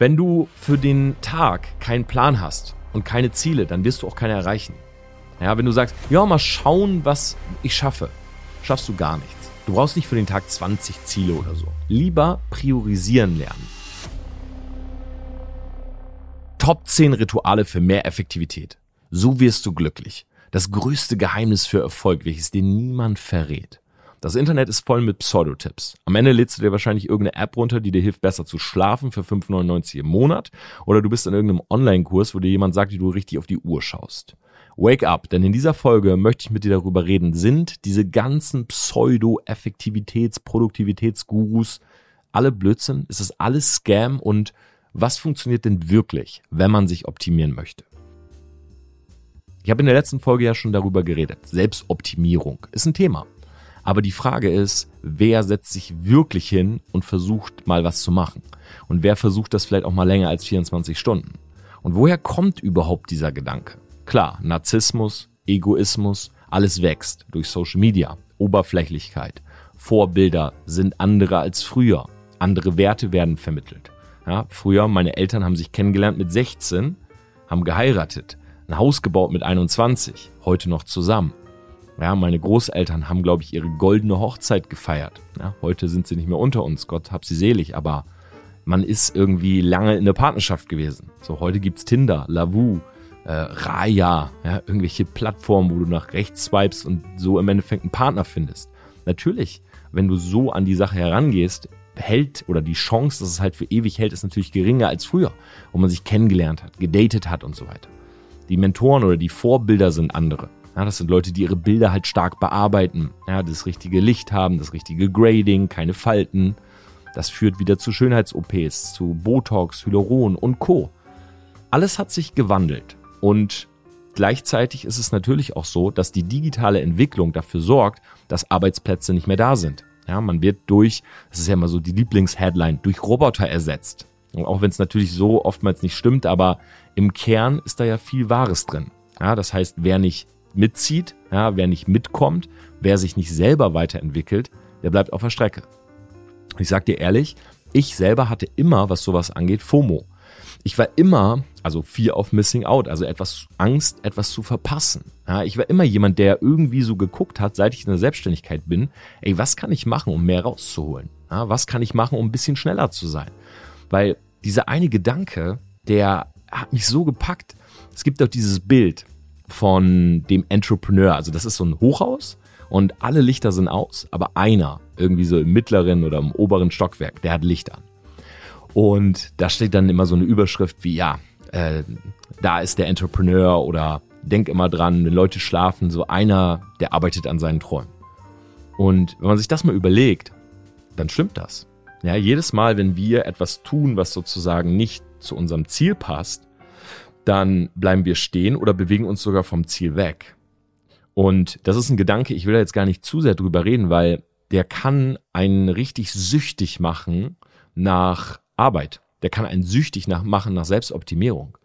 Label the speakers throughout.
Speaker 1: Wenn du für den Tag keinen Plan hast und keine Ziele, dann wirst du auch keine erreichen. Ja, wenn du sagst, ja, mal schauen, was ich schaffe, schaffst du gar nichts. Du brauchst nicht für den Tag 20 Ziele oder so. Lieber priorisieren lernen. Top 10 Rituale für mehr Effektivität. So wirst du glücklich. Das größte Geheimnis für Erfolg, welches dir niemand verrät. Das Internet ist voll mit Pseudotipps. Am Ende lädst du dir wahrscheinlich irgendeine App runter, die dir hilft, besser zu schlafen für 5,99 im Monat. Oder du bist in irgendeinem Online-Kurs, wo dir jemand sagt, wie du richtig auf die Uhr schaust. Wake up, denn in dieser Folge möchte ich mit dir darüber reden, sind diese ganzen Pseudo-Effektivitäts-, Produktivitätsgurus alle Blödsinn? Ist das alles Scam? Und was funktioniert denn wirklich, wenn man sich optimieren möchte? Ich habe in der letzten Folge ja schon darüber geredet. Selbstoptimierung ist ein Thema. Aber die Frage ist, wer setzt sich wirklich hin und versucht mal was zu machen? Und wer versucht das vielleicht auch mal länger als 24 Stunden? Und woher kommt überhaupt dieser Gedanke? Klar, Narzissmus, Egoismus, alles wächst durch Social Media, Oberflächlichkeit. Vorbilder sind andere als früher. Andere Werte werden vermittelt. Ja, früher, meine Eltern haben sich kennengelernt mit 16, haben geheiratet, ein Haus gebaut mit 21, heute noch zusammen. Ja, meine Großeltern haben, glaube ich, ihre goldene Hochzeit gefeiert. Ja, heute sind sie nicht mehr unter uns, Gott hab sie selig, aber man ist irgendwie lange in der Partnerschaft gewesen. So, heute gibt's Tinder, Lavu, äh, Raya, ja, irgendwelche Plattformen, wo du nach rechts swipest und so im Endeffekt einen Partner findest. Natürlich, wenn du so an die Sache herangehst, hält oder die Chance, dass es halt für ewig hält, ist natürlich geringer als früher, wo man sich kennengelernt hat, gedatet hat und so weiter. Die Mentoren oder die Vorbilder sind andere. Ja, das sind Leute, die ihre Bilder halt stark bearbeiten. Ja, das richtige Licht haben, das richtige Grading, keine Falten. Das führt wieder zu Schönheits-OPs, zu Botox, Hyaluron und Co. Alles hat sich gewandelt und gleichzeitig ist es natürlich auch so, dass die digitale Entwicklung dafür sorgt, dass Arbeitsplätze nicht mehr da sind. Ja, man wird durch, das ist ja immer so die Lieblingsheadline, durch Roboter ersetzt. Und auch wenn es natürlich so oftmals nicht stimmt, aber im Kern ist da ja viel Wahres drin. Ja, das heißt, wer nicht mitzieht, ja, wer nicht mitkommt, wer sich nicht selber weiterentwickelt, der bleibt auf der Strecke. Ich sag dir ehrlich, ich selber hatte immer, was sowas angeht, FOMO. Ich war immer, also Fear of Missing Out, also etwas Angst, etwas zu verpassen. Ja, ich war immer jemand, der irgendwie so geguckt hat, seit ich in der Selbstständigkeit bin, ey, was kann ich machen, um mehr rauszuholen? Ja, was kann ich machen, um ein bisschen schneller zu sein? Weil dieser eine Gedanke, der hat mich so gepackt. Es gibt doch dieses Bild, von dem Entrepreneur. Also das ist so ein Hochhaus und alle Lichter sind aus, aber einer, irgendwie so im mittleren oder im oberen Stockwerk, der hat Licht an. Und da steht dann immer so eine Überschrift wie, ja, äh, da ist der Entrepreneur oder denk immer dran, wenn Leute schlafen, so einer, der arbeitet an seinen Träumen. Und wenn man sich das mal überlegt, dann stimmt das. Ja, jedes Mal, wenn wir etwas tun, was sozusagen nicht zu unserem Ziel passt, dann bleiben wir stehen oder bewegen uns sogar vom Ziel weg. Und das ist ein Gedanke, ich will da jetzt gar nicht zu sehr drüber reden, weil der kann einen richtig süchtig machen nach Arbeit. Der kann einen süchtig nach, machen nach Selbstoptimierung.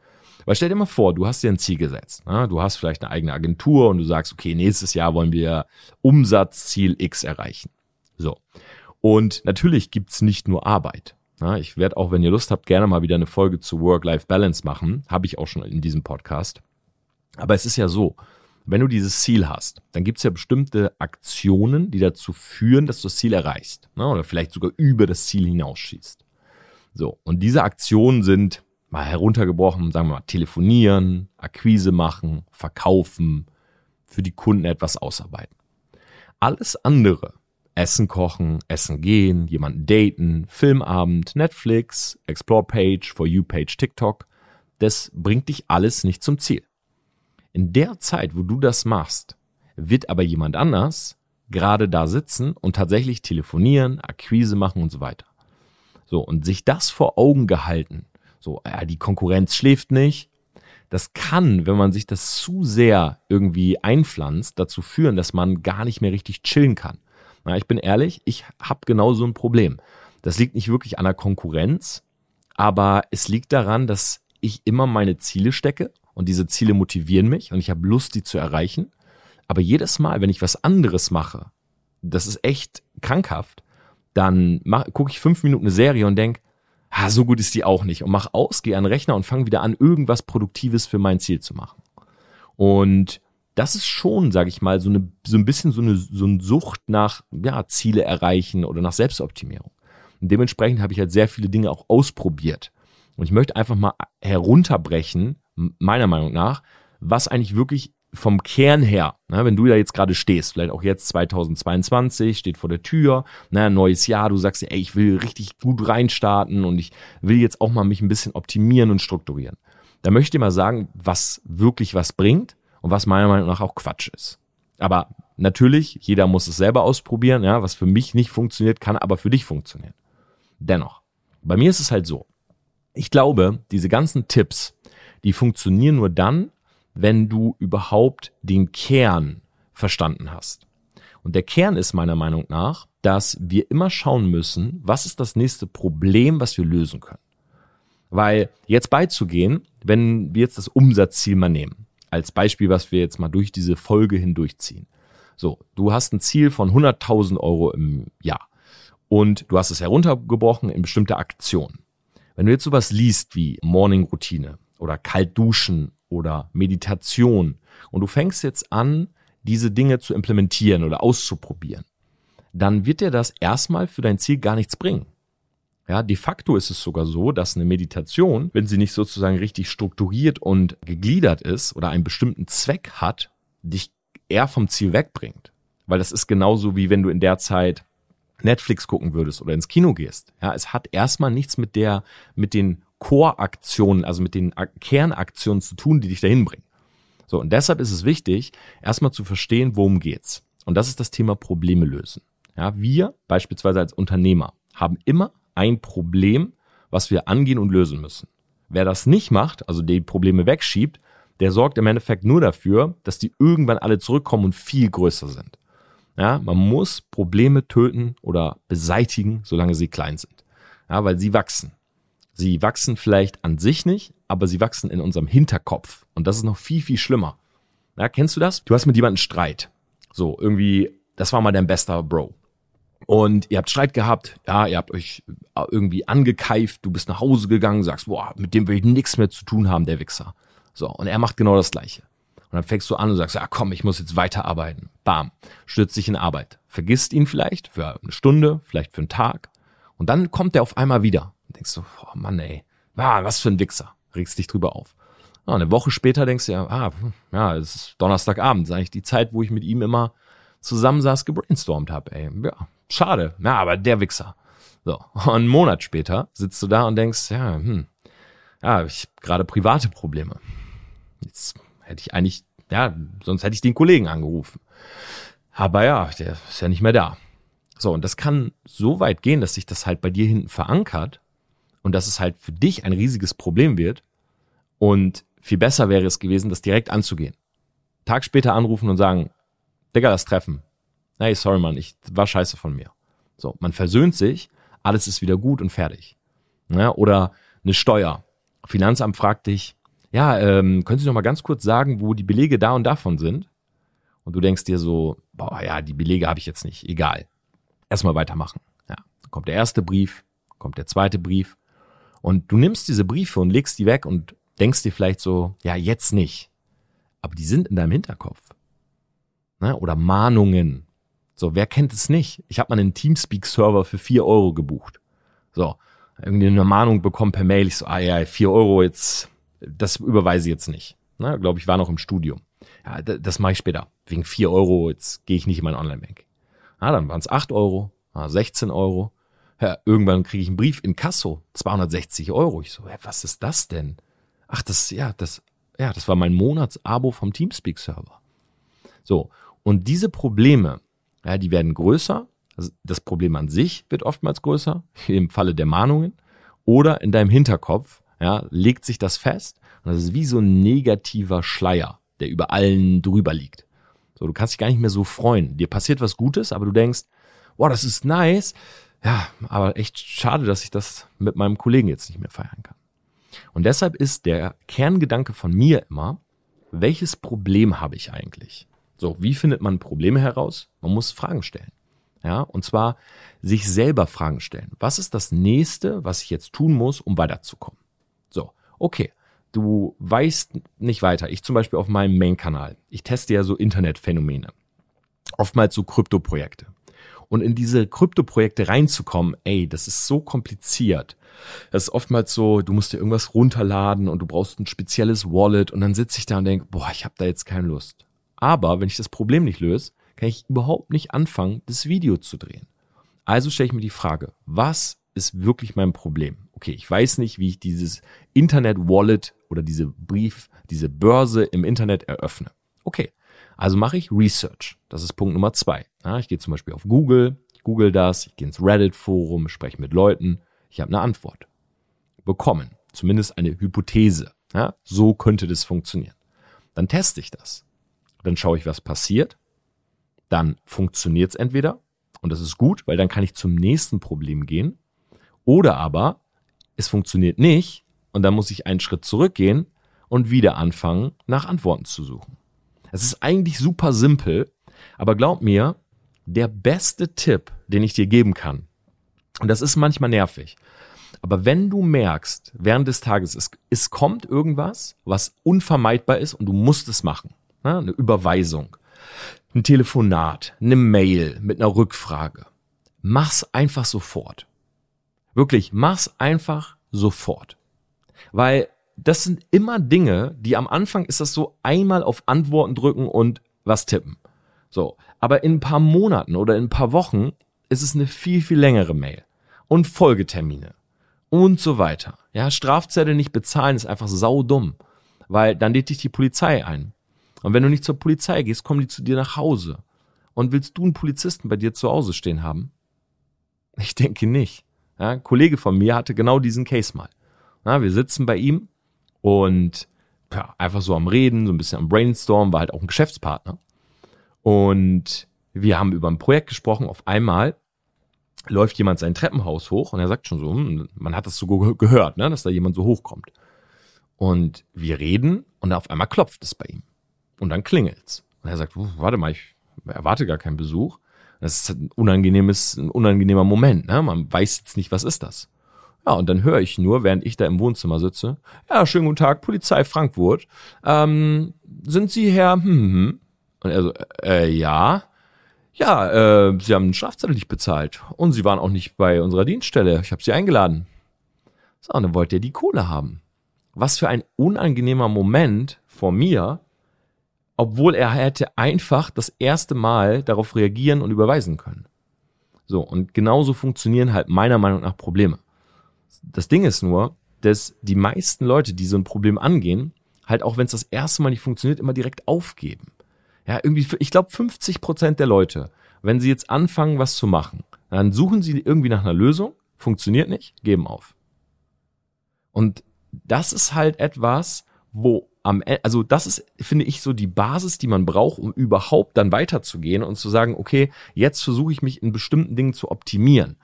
Speaker 1: Weil stell dir mal vor, du hast dir ein Ziel gesetzt. Ne? Du hast vielleicht eine eigene Agentur und du sagst, okay, nächstes Jahr wollen wir Umsatzziel X erreichen. So. Und natürlich gibt's nicht nur Arbeit. Ja, ich werde auch, wenn ihr Lust habt, gerne mal wieder eine Folge zu Work-Life-Balance machen. Habe ich auch schon in diesem Podcast. Aber es ist ja so, wenn du dieses Ziel hast, dann gibt es ja bestimmte Aktionen, die dazu führen, dass du das Ziel erreichst. Ne? Oder vielleicht sogar über das Ziel hinausschießt. So, und diese Aktionen sind mal heruntergebrochen, sagen wir mal, telefonieren, Akquise machen, verkaufen, für die Kunden etwas ausarbeiten. Alles andere Essen kochen, Essen gehen, jemanden daten, Filmabend, Netflix, Explore-Page, For You-Page, TikTok. Das bringt dich alles nicht zum Ziel. In der Zeit, wo du das machst, wird aber jemand anders gerade da sitzen und tatsächlich telefonieren, Akquise machen und so weiter. So, und sich das vor Augen gehalten, so, ja, die Konkurrenz schläft nicht, das kann, wenn man sich das zu sehr irgendwie einpflanzt, dazu führen, dass man gar nicht mehr richtig chillen kann. Na, ich bin ehrlich, ich habe genau so ein Problem. Das liegt nicht wirklich an der Konkurrenz, aber es liegt daran, dass ich immer meine Ziele stecke und diese Ziele motivieren mich und ich habe Lust, die zu erreichen. Aber jedes Mal, wenn ich was anderes mache, das ist echt krankhaft, dann gucke ich fünf Minuten eine Serie und denk, ah, so gut ist die auch nicht. Und mach aus, geh an den Rechner und fang wieder an, irgendwas Produktives für mein Ziel zu machen. Und das ist schon, sage ich mal, so, eine, so ein bisschen so eine, so eine Sucht nach ja, Ziele erreichen oder nach Selbstoptimierung. Und dementsprechend habe ich halt sehr viele Dinge auch ausprobiert. Und ich möchte einfach mal herunterbrechen, meiner Meinung nach, was eigentlich wirklich vom Kern her, ne, wenn du da jetzt gerade stehst, vielleicht auch jetzt 2022, steht vor der Tür, ne, neues Jahr, du sagst, ey, ich will richtig gut reinstarten und ich will jetzt auch mal mich ein bisschen optimieren und strukturieren. Da möchte ich dir mal sagen, was wirklich was bringt und was meiner Meinung nach auch Quatsch ist. Aber natürlich, jeder muss es selber ausprobieren, ja, was für mich nicht funktioniert, kann aber für dich funktionieren. Dennoch, bei mir ist es halt so. Ich glaube, diese ganzen Tipps, die funktionieren nur dann, wenn du überhaupt den Kern verstanden hast. Und der Kern ist meiner Meinung nach, dass wir immer schauen müssen, was ist das nächste Problem, was wir lösen können. Weil jetzt beizugehen, wenn wir jetzt das Umsatzziel mal nehmen, als Beispiel, was wir jetzt mal durch diese Folge hindurchziehen. So, du hast ein Ziel von 100.000 Euro im Jahr und du hast es heruntergebrochen in bestimmte Aktionen. Wenn du jetzt sowas liest wie Morning-Routine oder kalt duschen oder Meditation und du fängst jetzt an, diese Dinge zu implementieren oder auszuprobieren, dann wird dir das erstmal für dein Ziel gar nichts bringen. Ja, de facto ist es sogar so, dass eine Meditation, wenn sie nicht sozusagen richtig strukturiert und gegliedert ist oder einen bestimmten Zweck hat, dich eher vom Ziel wegbringt. Weil das ist genauso wie wenn du in der Zeit Netflix gucken würdest oder ins Kino gehst. Ja, es hat erstmal nichts mit der, mit den Core-Aktionen, also mit den Kernaktionen zu tun, die dich dahin bringen. So, und deshalb ist es wichtig, erstmal zu verstehen, worum geht's. Und das ist das Thema Probleme lösen. Ja, wir beispielsweise als Unternehmer haben immer ein Problem, was wir angehen und lösen müssen. Wer das nicht macht, also die Probleme wegschiebt, der sorgt im Endeffekt nur dafür, dass die irgendwann alle zurückkommen und viel größer sind. Ja, man muss Probleme töten oder beseitigen, solange sie klein sind. Ja, weil sie wachsen. Sie wachsen vielleicht an sich nicht, aber sie wachsen in unserem Hinterkopf. Und das ist noch viel, viel schlimmer. Ja, kennst du das? Du hast mit jemandem Streit. So, irgendwie, das war mal dein bester Bro. Und ihr habt Streit gehabt, ja, ihr habt euch irgendwie angekeift, du bist nach Hause gegangen, sagst, boah, mit dem will ich nichts mehr zu tun haben, der Wichser. So, und er macht genau das Gleiche. Und dann fängst du an und sagst, ja komm, ich muss jetzt weiterarbeiten. Bam, stürzt dich in Arbeit. Vergisst ihn vielleicht für eine Stunde, vielleicht für einen Tag. Und dann kommt er auf einmal wieder. Und denkst du, oh Mann, ey, ah, was für ein Wichser. Regst dich drüber auf. Ah, eine Woche später denkst du ja, ah, ja, es ist Donnerstagabend, ist eigentlich die Zeit, wo ich mit ihm immer zusammensaß, gebrainstormt habe, ey. Ja, schade. Ja, aber der Wichser. So, und einen Monat später sitzt du da und denkst, ja, hm, ja, ich habe gerade private Probleme. Jetzt hätte ich eigentlich, ja, sonst hätte ich den Kollegen angerufen. Aber ja, der ist ja nicht mehr da. So, und das kann so weit gehen, dass sich das halt bei dir hinten verankert und dass es halt für dich ein riesiges Problem wird. Und viel besser wäre es gewesen, das direkt anzugehen. Tag später anrufen und sagen, Digga, das Treffen. Hey, sorry, Mann, ich war scheiße von mir. So, man versöhnt sich, alles ist wieder gut und fertig. Ja, oder eine Steuer. Finanzamt fragt dich, ja, ähm, können Sie noch mal ganz kurz sagen, wo die Belege da und davon sind? Und du denkst dir so, boah, ja, die Belege habe ich jetzt nicht, egal. Erstmal weitermachen. Ja, dann kommt der erste Brief, kommt der zweite Brief und du nimmst diese Briefe und legst die weg und denkst dir vielleicht so, ja, jetzt nicht. Aber die sind in deinem Hinterkopf. Ne? Oder Mahnungen. So, wer kennt es nicht? Ich habe mal einen Teamspeak-Server für vier Euro gebucht. So, irgendwie eine Mahnung bekommen per Mail. Ich so, ah ja, vier Euro jetzt, das überweise ich jetzt nicht. Ne? Glaube ich, war noch im Studium. Ja, das mache ich später. Wegen vier Euro, jetzt gehe ich nicht in mein Online-Bank. Ah, dann waren es acht Euro, 16 Euro. Ja, irgendwann kriege ich einen Brief in Kasso, 260 Euro. Ich so, ja, was ist das denn? Ach, das, ja, das, ja, das war mein Monatsabo vom Teamspeak-Server. So, und diese Probleme, ja, die werden größer. Also das Problem an sich wird oftmals größer, im Falle der Mahnungen. Oder in deinem Hinterkopf, ja, legt sich das fest. Und das ist wie so ein negativer Schleier, der über allen drüber liegt. So, du kannst dich gar nicht mehr so freuen. Dir passiert was Gutes, aber du denkst, wow, das ist nice. Ja, aber echt schade, dass ich das mit meinem Kollegen jetzt nicht mehr feiern kann. Und deshalb ist der Kerngedanke von mir immer, welches Problem habe ich eigentlich? So, wie findet man Probleme heraus? Man muss Fragen stellen. Ja, und zwar sich selber Fragen stellen. Was ist das nächste, was ich jetzt tun muss, um weiterzukommen? So, okay. Du weißt nicht weiter. Ich zum Beispiel auf meinem Main-Kanal. Ich teste ja so Internetphänomene. Oftmals so Kryptoprojekte. Und in diese Kryptoprojekte reinzukommen, ey, das ist so kompliziert. Das ist oftmals so, du musst dir irgendwas runterladen und du brauchst ein spezielles Wallet und dann sitze ich da und denke, boah, ich habe da jetzt keine Lust. Aber wenn ich das Problem nicht löse, kann ich überhaupt nicht anfangen, das Video zu drehen. Also stelle ich mir die Frage, was ist wirklich mein Problem? Okay, ich weiß nicht, wie ich dieses Internet-Wallet oder diese Brief, diese Börse im Internet eröffne. Okay, also mache ich Research. Das ist Punkt Nummer zwei. Ja, ich gehe zum Beispiel auf Google, ich google das, ich gehe ins Reddit-Forum, spreche mit Leuten, ich habe eine Antwort bekommen, zumindest eine Hypothese. Ja, so könnte das funktionieren. Dann teste ich das. Dann schaue ich, was passiert. Dann funktioniert es entweder und das ist gut, weil dann kann ich zum nächsten Problem gehen. Oder aber es funktioniert nicht und dann muss ich einen Schritt zurückgehen und wieder anfangen, nach Antworten zu suchen. Es ist eigentlich super simpel, aber glaub mir, der beste Tipp, den ich dir geben kann, und das ist manchmal nervig, aber wenn du merkst, während des Tages, es, es kommt irgendwas, was unvermeidbar ist und du musst es machen, ne? eine Überweisung, ein Telefonat, eine Mail mit einer Rückfrage, mach's einfach sofort. Wirklich, mach's einfach sofort. Weil das sind immer Dinge, die am Anfang ist das so einmal auf Antworten drücken und was tippen. So. Aber in ein paar Monaten oder in ein paar Wochen ist es eine viel, viel längere Mail. Und Folgetermine. Und so weiter. Ja, Strafzettel nicht bezahlen ist einfach saudumm. Weil dann lädt dich die Polizei ein. Und wenn du nicht zur Polizei gehst, kommen die zu dir nach Hause. Und willst du einen Polizisten bei dir zu Hause stehen haben? Ich denke nicht. Ja, ein Kollege von mir hatte genau diesen Case mal. Ja, wir sitzen bei ihm und ja, einfach so am Reden, so ein bisschen am Brainstorm, war halt auch ein Geschäftspartner. Und wir haben über ein Projekt gesprochen. Auf einmal läuft jemand sein Treppenhaus hoch und er sagt schon so, hm, man hat das so gehört, ne, dass da jemand so hochkommt. Und wir reden und auf einmal klopft es bei ihm. Und dann klingelt's. Und er sagt, warte mal, ich erwarte gar keinen Besuch. Das ist ein unangenehmes, ein unangenehmer Moment, ne? Man weiß jetzt nicht, was ist das. Ja, und dann höre ich nur, während ich da im Wohnzimmer sitze, ja, schönen guten Tag, Polizei Frankfurt. Ähm, sind Sie Herr, hm, hm, hm? Und er so, äh, ja. Ja, äh, Sie haben einen Strafzettel nicht bezahlt. Und Sie waren auch nicht bei unserer Dienststelle. Ich habe Sie eingeladen. So, und dann wollt ihr die Kohle haben. Was für ein unangenehmer Moment vor mir, obwohl er hätte einfach das erste Mal darauf reagieren und überweisen können. So, und genauso funktionieren halt meiner Meinung nach Probleme. Das Ding ist nur, dass die meisten Leute, die so ein Problem angehen, halt auch wenn es das erste Mal nicht funktioniert, immer direkt aufgeben. Ja, irgendwie, ich glaube 50 Prozent der Leute, wenn sie jetzt anfangen, was zu machen, dann suchen sie irgendwie nach einer Lösung, funktioniert nicht, geben auf. Und das ist halt etwas, wo am Ende, also das ist, finde ich, so die Basis, die man braucht, um überhaupt dann weiterzugehen und zu sagen, okay, jetzt versuche ich mich in bestimmten Dingen zu optimieren.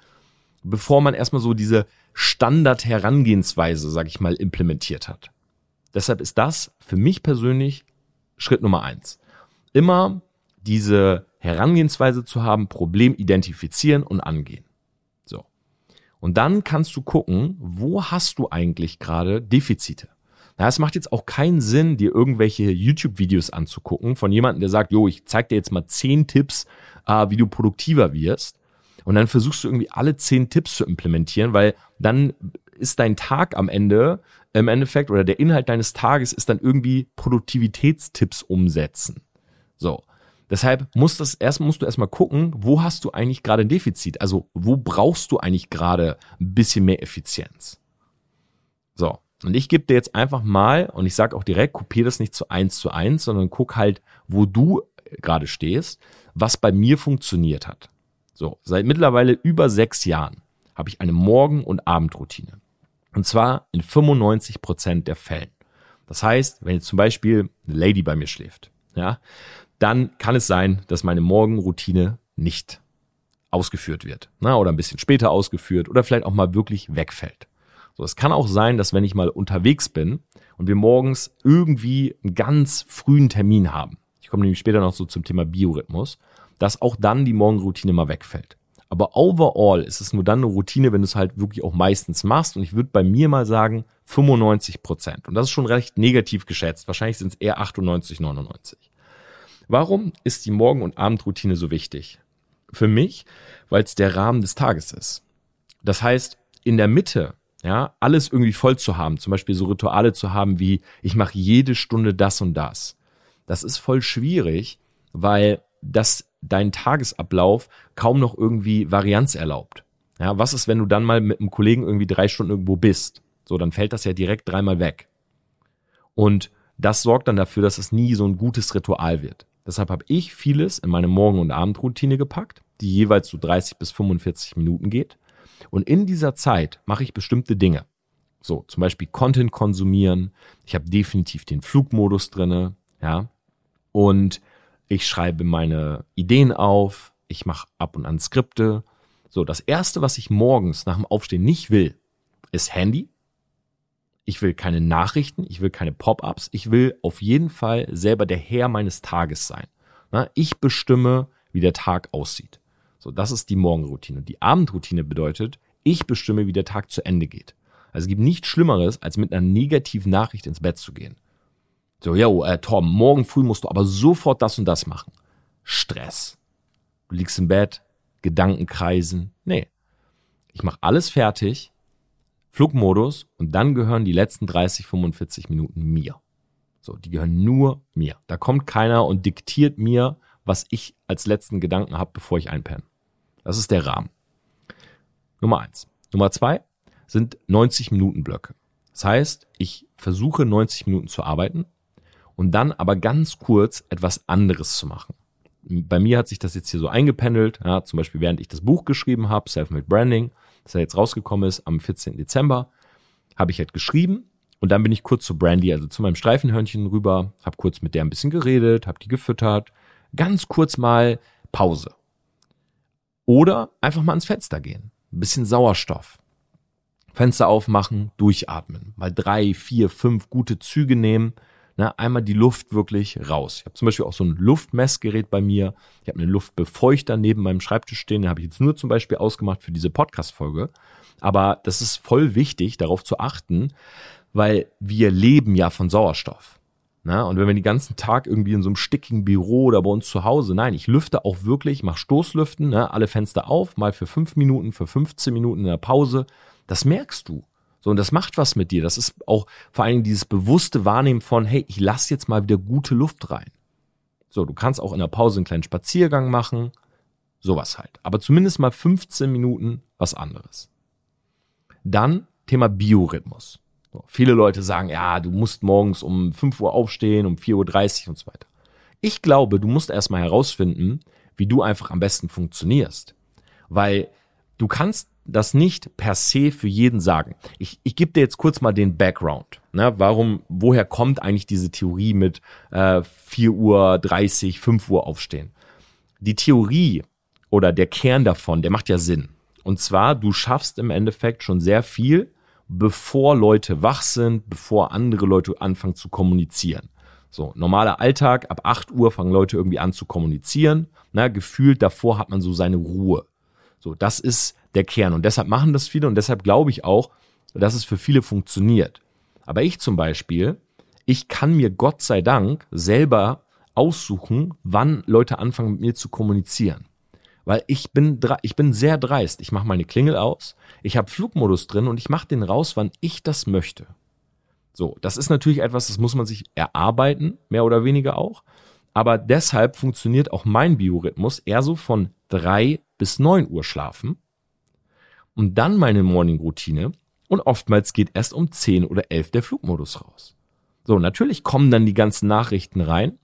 Speaker 1: Bevor man erstmal so diese Standard-Herangehensweise, sag ich mal, implementiert hat. Deshalb ist das für mich persönlich Schritt Nummer eins. Immer diese Herangehensweise zu haben, Problem identifizieren und angehen. So. Und dann kannst du gucken, wo hast du eigentlich gerade Defizite? Na, es macht jetzt auch keinen Sinn, dir irgendwelche YouTube-Videos anzugucken von jemandem, der sagt, jo, ich zeig dir jetzt mal zehn Tipps, äh, wie du produktiver wirst. Und dann versuchst du irgendwie alle zehn Tipps zu implementieren, weil dann ist dein Tag am Ende im Endeffekt oder der Inhalt deines Tages ist dann irgendwie Produktivitätstipps umsetzen. So. Deshalb muss das erst, musst du erstmal gucken, wo hast du eigentlich gerade ein Defizit? Also, wo brauchst du eigentlich gerade ein bisschen mehr Effizienz? Und ich gebe dir jetzt einfach mal, und ich sage auch direkt, kopiere das nicht zu eins zu eins, sondern guck halt, wo du gerade stehst, was bei mir funktioniert hat. So, seit mittlerweile über sechs Jahren habe ich eine Morgen- und Abendroutine. Und zwar in 95 Prozent der Fällen. Das heißt, wenn jetzt zum Beispiel eine Lady bei mir schläft, ja, dann kann es sein, dass meine Morgenroutine nicht ausgeführt wird. Na, oder ein bisschen später ausgeführt oder vielleicht auch mal wirklich wegfällt. So, es kann auch sein, dass wenn ich mal unterwegs bin und wir morgens irgendwie einen ganz frühen Termin haben, ich komme nämlich später noch so zum Thema Biorhythmus, dass auch dann die Morgenroutine mal wegfällt. Aber overall ist es nur dann eine Routine, wenn du es halt wirklich auch meistens machst. Und ich würde bei mir mal sagen 95 Prozent. Und das ist schon recht negativ geschätzt. Wahrscheinlich sind es eher 98, 99. Warum ist die Morgen- und Abendroutine so wichtig? Für mich, weil es der Rahmen des Tages ist. Das heißt, in der Mitte, ja, alles irgendwie voll zu haben, zum Beispiel so Rituale zu haben wie, ich mache jede Stunde das und das. Das ist voll schwierig, weil das dein Tagesablauf kaum noch irgendwie Varianz erlaubt. Ja, was ist, wenn du dann mal mit einem Kollegen irgendwie drei Stunden irgendwo bist? So, dann fällt das ja direkt dreimal weg. Und das sorgt dann dafür, dass es nie so ein gutes Ritual wird. Deshalb habe ich vieles in meine Morgen- und Abendroutine gepackt, die jeweils so 30 bis 45 Minuten geht. Und in dieser Zeit mache ich bestimmte Dinge. So, zum Beispiel Content konsumieren. Ich habe definitiv den Flugmodus drinne, ja. Und ich schreibe meine Ideen auf. Ich mache ab und an Skripte. So, das erste, was ich morgens nach dem Aufstehen nicht will, ist Handy. Ich will keine Nachrichten, ich will keine Pop-ups. Ich will auf jeden Fall selber der Herr meines Tages sein. ich bestimme, wie der Tag aussieht. So, das ist die Morgenroutine. Die Abendroutine bedeutet, ich bestimme, wie der Tag zu Ende geht. Also es gibt nichts Schlimmeres, als mit einer negativen Nachricht ins Bett zu gehen. So, yo, äh, Tom, morgen früh musst du aber sofort das und das machen. Stress. Du liegst im Bett, Gedanken kreisen. Nee. Ich mache alles fertig, Flugmodus und dann gehören die letzten 30, 45 Minuten mir. So, die gehören nur mir. Da kommt keiner und diktiert mir, was ich als letzten Gedanken habe, bevor ich einpenne. Das ist der Rahmen. Nummer eins. Nummer zwei sind 90 Minuten Blöcke. Das heißt, ich versuche 90 Minuten zu arbeiten und dann aber ganz kurz etwas anderes zu machen. Bei mir hat sich das jetzt hier so eingependelt, ja, zum Beispiel während ich das Buch geschrieben habe, Self-Made Branding, das ja jetzt rausgekommen ist am 14. Dezember, habe ich halt geschrieben und dann bin ich kurz zu Brandy, also zu meinem Streifenhörnchen rüber, habe kurz mit der ein bisschen geredet, habe die gefüttert, ganz kurz mal Pause. Oder einfach mal ans Fenster gehen. Ein bisschen Sauerstoff. Fenster aufmachen, durchatmen. Mal drei, vier, fünf gute Züge nehmen. Ne, einmal die Luft wirklich raus. Ich habe zum Beispiel auch so ein Luftmessgerät bei mir. Ich habe einen Luftbefeuchter neben meinem Schreibtisch stehen. Den habe ich jetzt nur zum Beispiel ausgemacht für diese Podcast-Folge. Aber das ist voll wichtig, darauf zu achten, weil wir leben ja von Sauerstoff. Na, und wenn wir den ganzen Tag irgendwie in so einem stickigen Büro oder bei uns zu Hause, nein, ich lüfte auch wirklich, mache Stoßlüften, ne, alle Fenster auf, mal für fünf Minuten, für 15 Minuten in der Pause. Das merkst du. So, und das macht was mit dir. Das ist auch vor allen Dingen dieses bewusste Wahrnehmen von, hey, ich lass jetzt mal wieder gute Luft rein. So, du kannst auch in der Pause einen kleinen Spaziergang machen. Sowas halt. Aber zumindest mal 15 Minuten was anderes. Dann Thema Biorhythmus. So, viele Leute sagen, ja, du musst morgens um 5 Uhr aufstehen, um 4.30 Uhr und so weiter. Ich glaube, du musst erstmal herausfinden, wie du einfach am besten funktionierst. Weil du kannst das nicht per se für jeden sagen. Ich, ich gebe dir jetzt kurz mal den Background. Ne? Warum, woher kommt eigentlich diese Theorie mit äh, 4 Uhr 30, 5 Uhr aufstehen? Die Theorie oder der Kern davon, der macht ja Sinn. Und zwar, du schaffst im Endeffekt schon sehr viel, bevor Leute wach sind, bevor andere Leute anfangen zu kommunizieren. So, normaler Alltag, ab 8 Uhr fangen Leute irgendwie an zu kommunizieren. Na, gefühlt davor hat man so seine Ruhe. So, das ist der Kern. Und deshalb machen das viele und deshalb glaube ich auch, dass es für viele funktioniert. Aber ich zum Beispiel, ich kann mir Gott sei Dank selber aussuchen, wann Leute anfangen mit mir zu kommunizieren. Weil ich bin, ich bin sehr dreist. Ich mache meine Klingel aus, ich habe Flugmodus drin und ich mache den raus, wann ich das möchte. So, das ist natürlich etwas, das muss man sich erarbeiten, mehr oder weniger auch. Aber deshalb funktioniert auch mein Biorhythmus eher so von drei bis neun Uhr schlafen und dann meine Morning-Routine und oftmals geht erst um zehn oder elf der Flugmodus raus. So, natürlich kommen dann die ganzen Nachrichten rein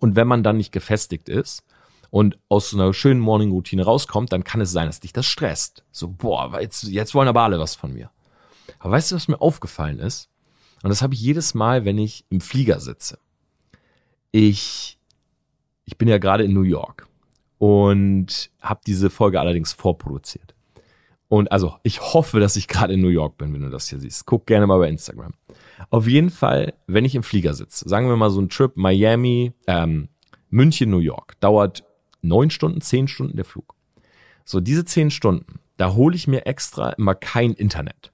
Speaker 1: und wenn man dann nicht gefestigt ist, und aus so einer schönen Morning-Routine rauskommt, dann kann es sein, dass dich das stresst. So, boah, jetzt, jetzt wollen aber alle was von mir. Aber weißt du, was mir aufgefallen ist? Und das habe ich jedes Mal, wenn ich im Flieger sitze. Ich, ich bin ja gerade in New York und habe diese Folge allerdings vorproduziert. Und also, ich hoffe, dass ich gerade in New York bin, wenn du das hier siehst. Guck gerne mal bei Instagram. Auf jeden Fall, wenn ich im Flieger sitze, sagen wir mal so ein Trip Miami, ähm, München, New York, dauert neun Stunden, zehn Stunden der Flug. So, diese zehn Stunden, da hole ich mir extra immer kein Internet.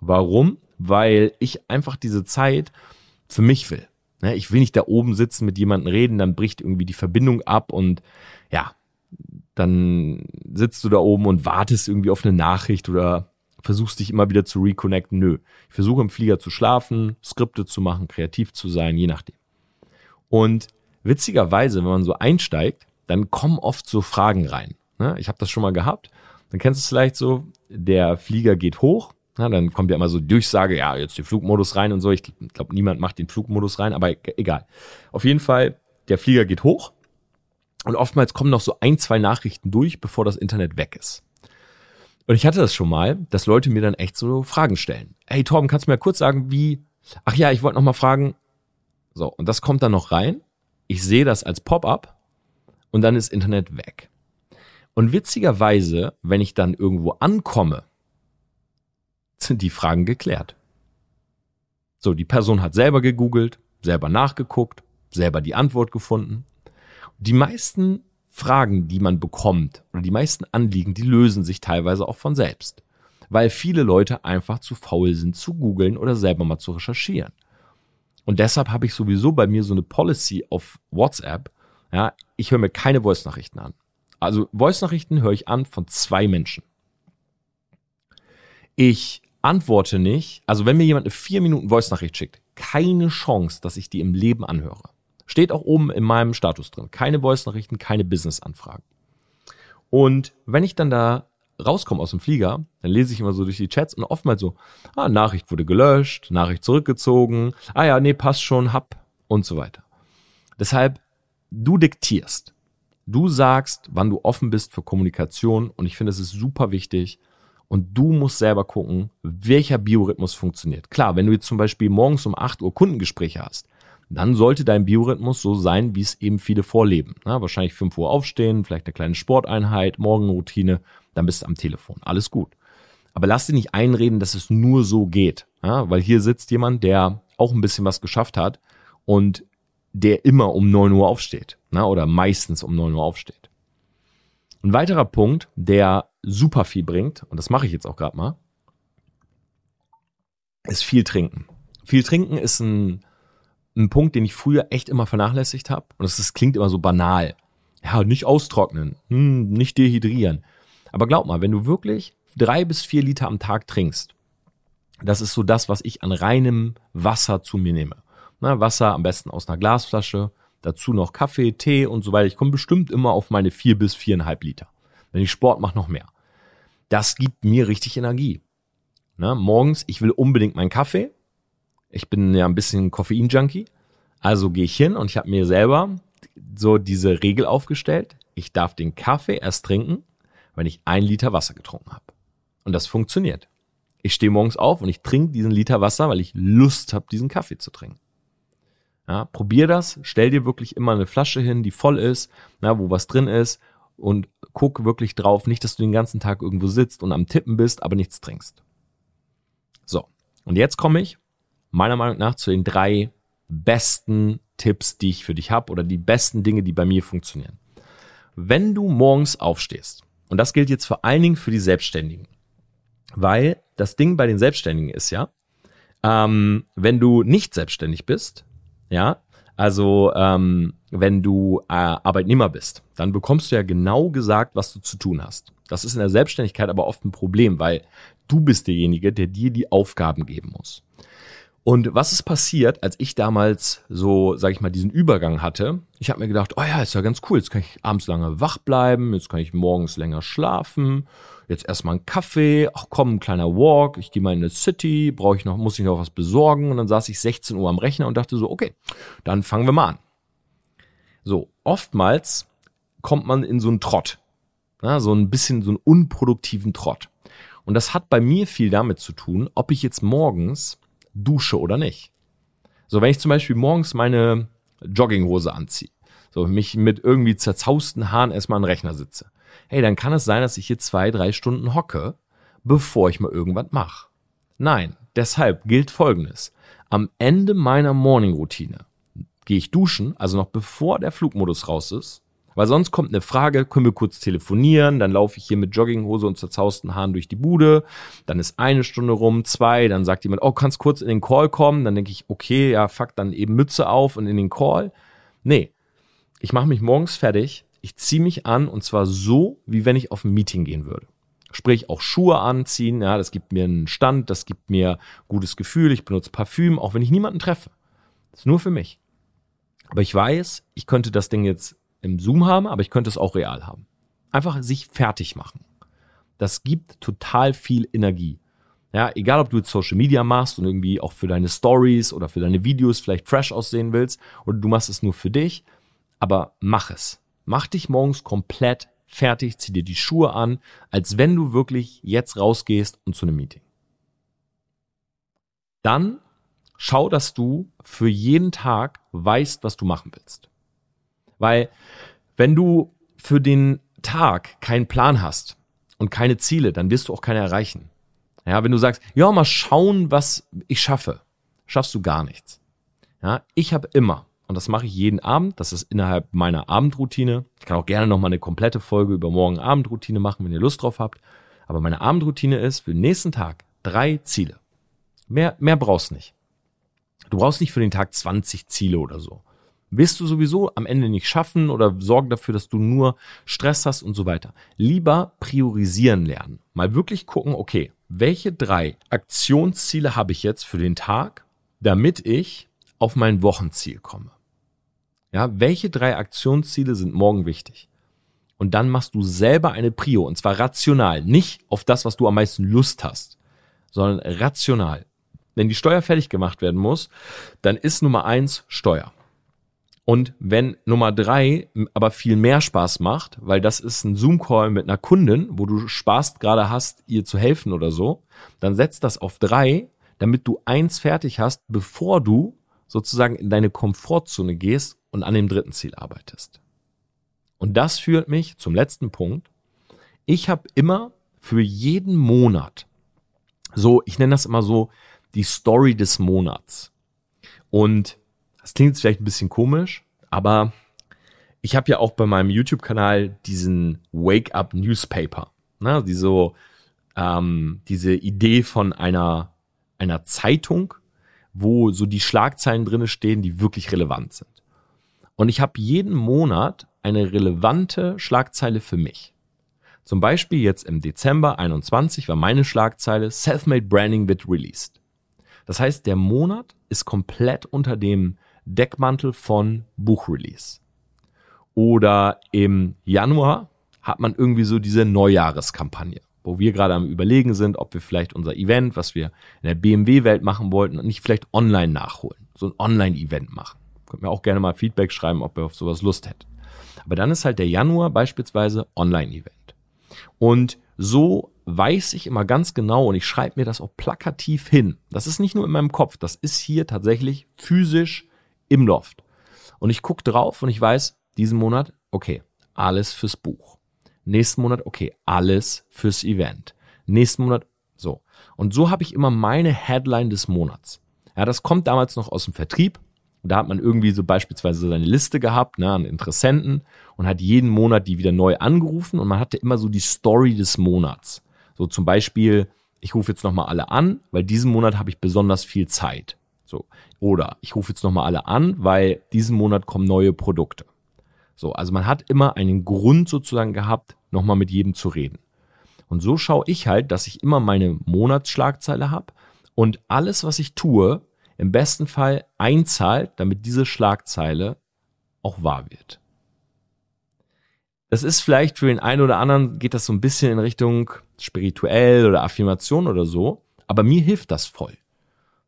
Speaker 1: Warum? Weil ich einfach diese Zeit für mich will. Ne, ich will nicht da oben sitzen, mit jemandem reden, dann bricht irgendwie die Verbindung ab und ja, dann sitzt du da oben und wartest irgendwie auf eine Nachricht oder versuchst dich immer wieder zu reconnecten. Nö, ich versuche im Flieger zu schlafen, Skripte zu machen, kreativ zu sein, je nachdem. Und witzigerweise, wenn man so einsteigt, dann kommen oft so Fragen rein. Ne? Ich habe das schon mal gehabt. Dann kennst du es vielleicht so, der Flieger geht hoch, na, dann kommt ja immer so Durchsage, ja, jetzt den Flugmodus rein und so. Ich glaube, niemand macht den Flugmodus rein, aber egal. Auf jeden Fall, der Flieger geht hoch und oftmals kommen noch so ein, zwei Nachrichten durch, bevor das Internet weg ist. Und ich hatte das schon mal, dass Leute mir dann echt so Fragen stellen. Hey Torben, kannst du mir kurz sagen, wie, ach ja, ich wollte noch mal fragen. So, und das kommt dann noch rein. Ich sehe das als Pop-up und dann ist Internet weg. Und witzigerweise, wenn ich dann irgendwo ankomme, sind die Fragen geklärt. So, die Person hat selber gegoogelt, selber nachgeguckt, selber die Antwort gefunden. Die meisten Fragen, die man bekommt oder die meisten Anliegen, die lösen sich teilweise auch von selbst, weil viele Leute einfach zu faul sind zu googeln oder selber mal zu recherchieren. Und deshalb habe ich sowieso bei mir so eine Policy auf WhatsApp. Ja, ich höre mir keine Voice-Nachrichten an. Also Voice-Nachrichten höre ich an von zwei Menschen. Ich antworte nicht, also wenn mir jemand eine vier Minuten Voice-Nachricht schickt, keine Chance, dass ich die im Leben anhöre. Steht auch oben in meinem Status drin. Keine Voice-Nachrichten, keine Business-Anfragen. Und wenn ich dann da rauskomme aus dem Flieger, dann lese ich immer so durch die Chats und oftmals so, ah, Nachricht wurde gelöscht, Nachricht zurückgezogen, ah ja, nee, passt schon, hab und so weiter. Deshalb, du diktierst. Du sagst, wann du offen bist für Kommunikation und ich finde, es ist super wichtig und du musst selber gucken, welcher Biorhythmus funktioniert. Klar, wenn du jetzt zum Beispiel morgens um 8 Uhr Kundengespräche hast, dann sollte dein Biorhythmus so sein, wie es eben viele vorleben. Na, wahrscheinlich 5 Uhr aufstehen, vielleicht eine kleine Sporteinheit, Morgenroutine, dann bist du am Telefon. Alles gut. Aber lass dir nicht einreden, dass es nur so geht. Ja, weil hier sitzt jemand, der auch ein bisschen was geschafft hat und der immer um 9 Uhr aufsteht. Na, oder meistens um 9 Uhr aufsteht. Ein weiterer Punkt, der super viel bringt, und das mache ich jetzt auch gerade mal, ist viel trinken. Viel trinken ist ein ein Punkt, den ich früher echt immer vernachlässigt habe. Und das, das klingt immer so banal. Ja, nicht austrocknen, hm, nicht dehydrieren. Aber glaub mal, wenn du wirklich drei bis vier Liter am Tag trinkst, das ist so das, was ich an reinem Wasser zu mir nehme. Na, Wasser am besten aus einer Glasflasche, dazu noch Kaffee, Tee und so weiter. Ich komme bestimmt immer auf meine vier bis viereinhalb Liter. Wenn ich Sport mache, noch mehr. Das gibt mir richtig Energie. Na, morgens, ich will unbedingt meinen Kaffee. Ich bin ja ein bisschen Koffein-Junkie. Also gehe ich hin und ich habe mir selber so diese Regel aufgestellt. Ich darf den Kaffee erst trinken, wenn ich ein Liter Wasser getrunken habe. Und das funktioniert. Ich stehe morgens auf und ich trinke diesen Liter Wasser, weil ich Lust habe, diesen Kaffee zu trinken. Ja, probier das, stell dir wirklich immer eine Flasche hin, die voll ist, na, wo was drin ist und guck wirklich drauf, nicht, dass du den ganzen Tag irgendwo sitzt und am Tippen bist, aber nichts trinkst. So, und jetzt komme ich meiner Meinung nach zu den drei besten Tipps, die ich für dich habe oder die besten Dinge, die bei mir funktionieren. Wenn du morgens aufstehst, und das gilt jetzt vor allen Dingen für die Selbstständigen, weil das Ding bei den Selbstständigen ist ja, ähm, wenn du nicht selbstständig bist, ja, also ähm, wenn du äh, Arbeitnehmer bist, dann bekommst du ja genau gesagt, was du zu tun hast. Das ist in der Selbstständigkeit aber oft ein Problem, weil du bist derjenige, der dir die Aufgaben geben muss. Und was ist passiert, als ich damals so, sag ich mal, diesen Übergang hatte? Ich habe mir gedacht, oh ja, ist ja ganz cool, jetzt kann ich abends lange wach bleiben, jetzt kann ich morgens länger schlafen, jetzt erstmal einen Kaffee, ach komm, ein kleiner Walk, ich gehe mal in eine City, brauche ich noch, muss ich noch was besorgen und dann saß ich 16 Uhr am Rechner und dachte so, okay, dann fangen wir mal an. So, oftmals kommt man in so einen Trott, ja, so ein bisschen so einen unproduktiven Trott. Und das hat bei mir viel damit zu tun, ob ich jetzt morgens dusche oder nicht. So, wenn ich zum Beispiel morgens meine Jogginghose anziehe, so mich mit irgendwie zerzausten Haaren erstmal an den Rechner sitze, hey, dann kann es sein, dass ich hier zwei, drei Stunden hocke, bevor ich mal irgendwas mache. Nein, deshalb gilt Folgendes. Am Ende meiner Morning-Routine gehe ich duschen, also noch bevor der Flugmodus raus ist, Weil sonst kommt eine Frage, können wir kurz telefonieren, dann laufe ich hier mit Jogginghose und zerzausten Haaren durch die Bude, dann ist eine Stunde rum, zwei, dann sagt jemand, oh, kannst kurz in den Call kommen, dann denke ich, okay, ja, fuck, dann eben Mütze auf und in den Call. Nee, ich mache mich morgens fertig, ich ziehe mich an und zwar so, wie wenn ich auf ein Meeting gehen würde. Sprich, auch Schuhe anziehen, ja, das gibt mir einen Stand, das gibt mir gutes Gefühl, ich benutze Parfüm, auch wenn ich niemanden treffe. Das ist nur für mich. Aber ich weiß, ich könnte das Ding jetzt im Zoom haben, aber ich könnte es auch real haben. Einfach sich fertig machen. Das gibt total viel Energie. Ja, egal ob du jetzt Social Media machst und irgendwie auch für deine Stories oder für deine Videos vielleicht fresh aussehen willst oder du machst es nur für dich, aber mach es. Mach dich morgens komplett fertig, zieh dir die Schuhe an, als wenn du wirklich jetzt rausgehst und zu einem Meeting. Dann schau, dass du für jeden Tag weißt, was du machen willst. Weil wenn du für den Tag keinen Plan hast und keine Ziele, dann wirst du auch keine erreichen. Ja, wenn du sagst, ja, mal schauen, was ich schaffe, schaffst du gar nichts. Ja, ich habe immer, und das mache ich jeden Abend, das ist innerhalb meiner Abendroutine. Ich kann auch gerne nochmal eine komplette Folge über morgen Abendroutine machen, wenn ihr Lust drauf habt. Aber meine Abendroutine ist für den nächsten Tag drei Ziele. Mehr, mehr brauchst nicht. Du brauchst nicht für den Tag 20 Ziele oder so wirst du sowieso am Ende nicht schaffen oder sorgen dafür, dass du nur Stress hast und so weiter. Lieber priorisieren lernen. Mal wirklich gucken, okay, welche drei Aktionsziele habe ich jetzt für den Tag, damit ich auf mein Wochenziel komme? Ja, welche drei Aktionsziele sind morgen wichtig? Und dann machst du selber eine Prio und zwar rational, nicht auf das, was du am meisten Lust hast, sondern rational. Wenn die Steuer fertig gemacht werden muss, dann ist Nummer eins Steuer. Und wenn Nummer drei aber viel mehr Spaß macht, weil das ist ein Zoom-Call mit einer Kundin, wo du Spaß gerade hast, ihr zu helfen oder so, dann setzt das auf drei, damit du eins fertig hast, bevor du sozusagen in deine Komfortzone gehst und an dem dritten Ziel arbeitest. Und das führt mich zum letzten Punkt. Ich habe immer für jeden Monat so, ich nenne das immer so, die Story des Monats. Und das klingt jetzt vielleicht ein bisschen komisch, aber ich habe ja auch bei meinem YouTube-Kanal diesen Wake-up Newspaper, ne, die so, ähm, diese Idee von einer, einer Zeitung, wo so die Schlagzeilen drinne stehen, die wirklich relevant sind. Und ich habe jeden Monat eine relevante Schlagzeile für mich. Zum Beispiel jetzt im Dezember 21 war meine Schlagzeile Selfmade Branding wird released. Das heißt, der Monat ist komplett unter dem Deckmantel von Buchrelease. Oder im Januar hat man irgendwie so diese Neujahreskampagne, wo wir gerade am Überlegen sind, ob wir vielleicht unser Event, was wir in der BMW-Welt machen wollten, nicht vielleicht online nachholen. So ein Online-Event machen. Könnt mir auch gerne mal Feedback schreiben, ob ihr auf sowas Lust hättet. Aber dann ist halt der Januar beispielsweise Online-Event. Und so weiß ich immer ganz genau und ich schreibe mir das auch plakativ hin. Das ist nicht nur in meinem Kopf, das ist hier tatsächlich physisch im Loft. Und ich gucke drauf und ich weiß, diesen Monat, okay, alles fürs Buch. Nächsten Monat, okay, alles fürs Event. Nächsten Monat, so. Und so habe ich immer meine Headline des Monats. Ja, das kommt damals noch aus dem Vertrieb. Da hat man irgendwie so beispielsweise seine Liste gehabt ne, an Interessenten und hat jeden Monat die wieder neu angerufen und man hatte immer so die Story des Monats. So zum Beispiel, ich rufe jetzt nochmal alle an, weil diesen Monat habe ich besonders viel Zeit. So. Oder ich rufe jetzt nochmal alle an, weil diesen Monat kommen neue Produkte. So, also man hat immer einen Grund sozusagen gehabt, nochmal mit jedem zu reden. Und so schaue ich halt, dass ich immer meine Monatsschlagzeile habe und alles, was ich tue, im besten Fall einzahlt, damit diese Schlagzeile auch wahr wird. Das ist vielleicht für den einen oder anderen, geht das so ein bisschen in Richtung spirituell oder Affirmation oder so, aber mir hilft das voll.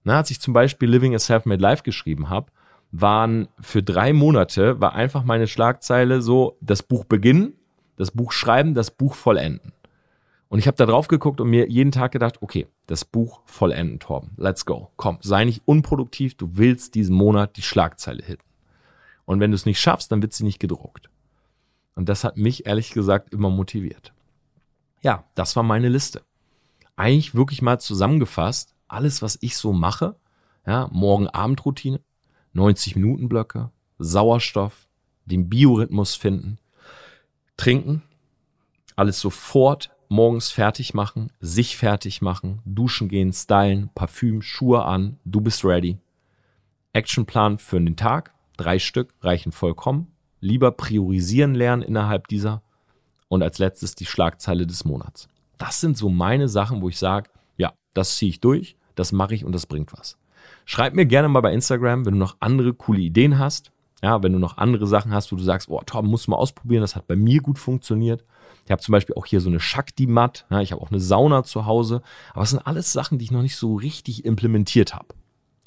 Speaker 1: Na, als ich zum Beispiel Living a Self-Made Life geschrieben habe, waren für drei Monate, war einfach meine Schlagzeile so, das Buch beginnen, das Buch schreiben, das Buch vollenden. Und ich habe da drauf geguckt und mir jeden Tag gedacht, okay, das Buch vollenden, Torben, let's go. Komm, sei nicht unproduktiv, du willst diesen Monat die Schlagzeile hitten. Und wenn du es nicht schaffst, dann wird sie nicht gedruckt. Und das hat mich ehrlich gesagt immer motiviert. Ja, das war meine Liste. Eigentlich wirklich mal zusammengefasst, alles, was ich so mache, ja, Morgen-Abend-Routine, 90-Minuten-Blöcke, Sauerstoff, den Biorhythmus finden trinken, alles sofort morgens fertig machen, sich fertig machen, duschen gehen, stylen, Parfüm, Schuhe an, du bist ready. Actionplan für den Tag, drei Stück reichen vollkommen. Lieber priorisieren lernen innerhalb dieser. Und als letztes die Schlagzeile des Monats. Das sind so meine Sachen, wo ich sage, ja, das ziehe ich durch, das mache ich und das bringt was. Schreib mir gerne mal bei Instagram, wenn du noch andere coole Ideen hast. Ja, wenn du noch andere Sachen hast, wo du sagst, oh Tom, musst du mal ausprobieren, das hat bei mir gut funktioniert. Ich habe zum Beispiel auch hier so eine Shakti-Mat, ja, ich habe auch eine Sauna zu Hause, aber es sind alles Sachen, die ich noch nicht so richtig implementiert habe.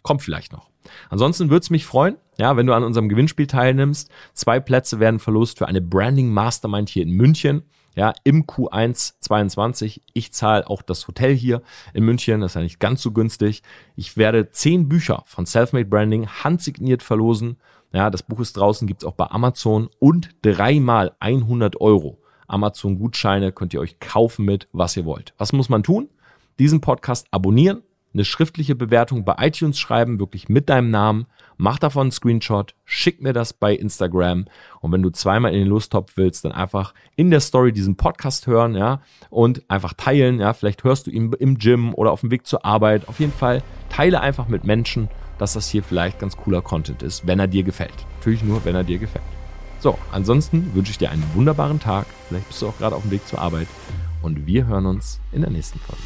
Speaker 1: Kommt vielleicht noch. Ansonsten würde es mich freuen, ja, wenn du an unserem Gewinnspiel teilnimmst. Zwei Plätze werden verlost für eine Branding Mastermind hier in München. Ja, im Q1 22. Ich zahle auch das Hotel hier in München. Das ist ja nicht ganz so günstig. Ich werde zehn Bücher von Selfmade Branding handsigniert verlosen. Ja, das Buch ist draußen, gibt's auch bei Amazon und dreimal 100 Euro. Amazon-Gutscheine könnt ihr euch kaufen mit, was ihr wollt. Was muss man tun? Diesen Podcast abonnieren eine schriftliche Bewertung bei iTunes schreiben, wirklich mit deinem Namen. Mach davon einen Screenshot, schick mir das bei Instagram. Und wenn du zweimal in den Lostopf willst, dann einfach in der Story diesen Podcast hören, ja, und einfach teilen, ja. Vielleicht hörst du ihn im Gym oder auf dem Weg zur Arbeit. Auf jeden Fall teile einfach mit Menschen, dass das hier vielleicht ganz cooler Content ist, wenn er dir gefällt. Natürlich nur, wenn er dir gefällt. So, ansonsten wünsche ich dir einen wunderbaren Tag. Vielleicht bist du auch gerade auf dem Weg zur Arbeit. Und wir hören uns in der nächsten Folge.